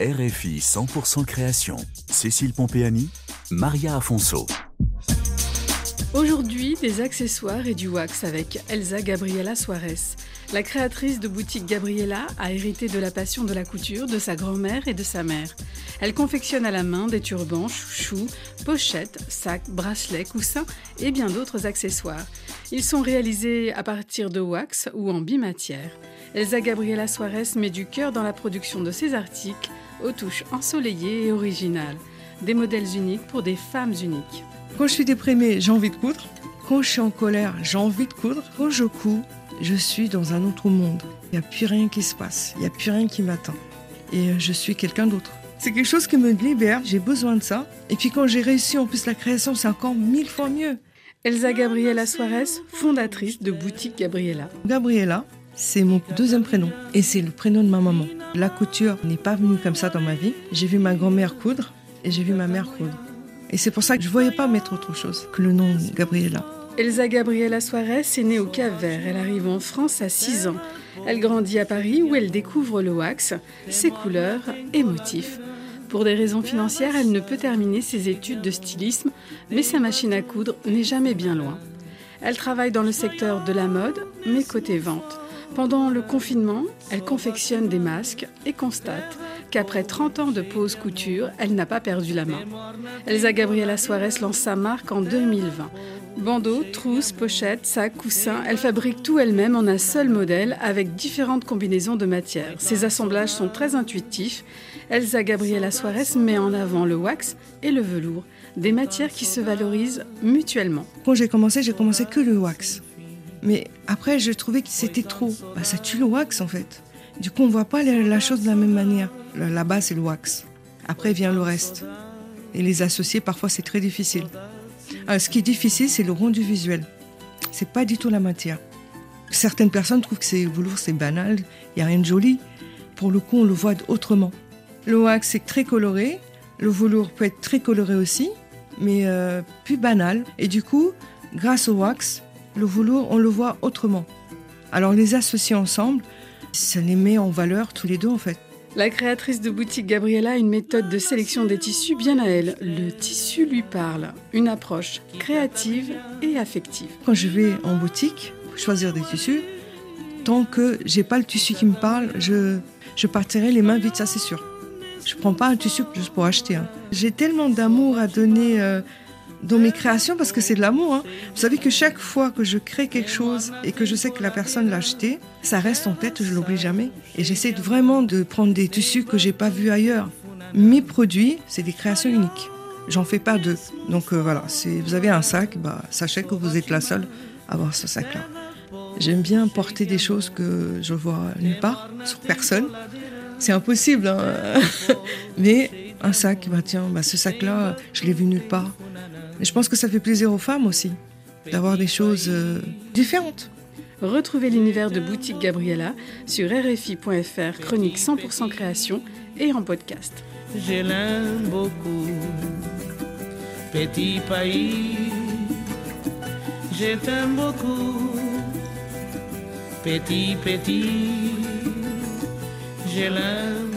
RFI 100% création. Cécile Pompéani, Maria Afonso. Aujourd'hui, des accessoires et du wax avec Elsa Gabriela Suarez. La créatrice de boutique Gabriela a hérité de la passion de la couture de sa grand-mère et de sa mère. Elle confectionne à la main des turbans, chouchous, pochettes, sacs, bracelets, coussins et bien d'autres accessoires. Ils sont réalisés à partir de wax ou en bimatière. Elsa Gabriela Suarez met du cœur dans la production de ses articles aux touches ensoleillées et originales. Des modèles uniques pour des femmes uniques. Quand je suis déprimée, j'ai envie de coudre. Quand je suis en colère, j'ai envie de coudre. Quand je couds, je suis dans un autre monde. Il n'y a plus rien qui se passe. Il n'y a plus rien qui m'attend. Et euh, je suis quelqu'un d'autre. C'est quelque chose qui me libère. J'ai besoin de ça. Et puis quand j'ai réussi en plus la création, c'est encore mille fois mieux. Elsa Gabriela Suarez, fondatrice de Boutique Gabriela. Gabriela, c'est mon deuxième prénom. Et c'est le prénom de ma maman. La couture n'est pas venue comme ça dans ma vie. J'ai vu ma grand-mère coudre et j'ai vu ma mère coudre. Et c'est pour ça que je ne voyais pas mettre autre chose que le nom Gabriela. Elsa Gabriela Suarez est née au Cap-Vert. Elle arrive en France à 6 ans. Elle grandit à Paris où elle découvre le wax, ses couleurs et motifs. Pour des raisons financières, elle ne peut terminer ses études de stylisme, mais sa machine à coudre n'est jamais bien loin. Elle travaille dans le secteur de la mode, mais côté vente. Pendant le confinement, elle confectionne des masques et constate qu'après 30 ans de pause couture, elle n'a pas perdu la main. Elsa Gabriela Suarez lance sa marque en 2020. Bandeaux, trousses, pochettes, sacs, coussins, elle fabrique tout elle-même en un seul modèle avec différentes combinaisons de matières. Ses assemblages sont très intuitifs. Elsa Gabriela Suarez met en avant le wax et le velours, des matières qui se valorisent mutuellement. Quand j'ai commencé, j'ai commencé que le wax. Mais après, je trouvais que c'était trop. Bah, ça tue le wax en fait. Du coup, on voit pas la chose de la même manière. La base, c'est le wax. Après vient le reste. Et les associer, parfois, c'est très difficile. Alors, ce qui est difficile, c'est le rendu visuel. C'est pas du tout la matière. Certaines personnes trouvent que c'est velours, c'est banal, il y a rien de joli. Pour le coup, on le voit autrement. Le wax, c'est très coloré. Le velours peut être très coloré aussi, mais euh, plus banal. Et du coup, grâce au wax, le velours, on le voit autrement. Alors les associer ensemble, ça les met en valeur tous les deux en fait. La créatrice de boutique Gabriella a une méthode de sélection des tissus bien à elle. Le tissu lui parle, une approche créative et affective. Quand je vais en boutique choisir des tissus, tant que j'ai pas le tissu qui me parle, je, je partirai les mains vides, ça c'est sûr. Je prends pas un tissu juste pour acheter. Hein. J'ai tellement d'amour à donner euh, dans mes créations parce que c'est de l'amour. Hein. Vous savez que chaque fois que je crée quelque chose et que je sais que la personne l'a acheté, ça reste en tête, je l'oublie jamais. Et j'essaie vraiment de prendre des tissus que j'ai pas vus ailleurs. Mes produits, c'est des créations uniques. J'en fais pas deux. Donc euh, voilà, si vous avez un sac, bah, sachez que vous êtes la seule à avoir ce sac-là. J'aime bien porter des choses que je vois nulle part, sur personne. C'est impossible, hein mais un sac, bah tiens, bah ce sac-là, je l'ai vu nulle part. Et je pense que ça fait plaisir aux femmes aussi d'avoir des choses euh, différentes. Retrouvez l'univers de Boutique Gabriella sur rfi.fr, chronique 100% création et en podcast. Je l'aime beaucoup, petit pays. Je t'aime beaucoup, petit, petit. Je l'aime